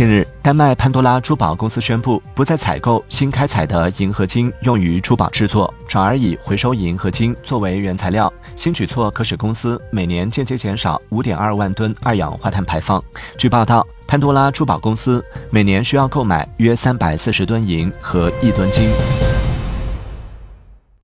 近日丹麦潘多拉珠宝公司宣布不再采购新开采的银合金用于珠宝制作转而以回收银合金作为原材料。新举措可使公司每年间接减少五点二万吨二氧化碳排放。据报道潘多拉珠宝公司每年需要购买约三百四十吨银和一吨金。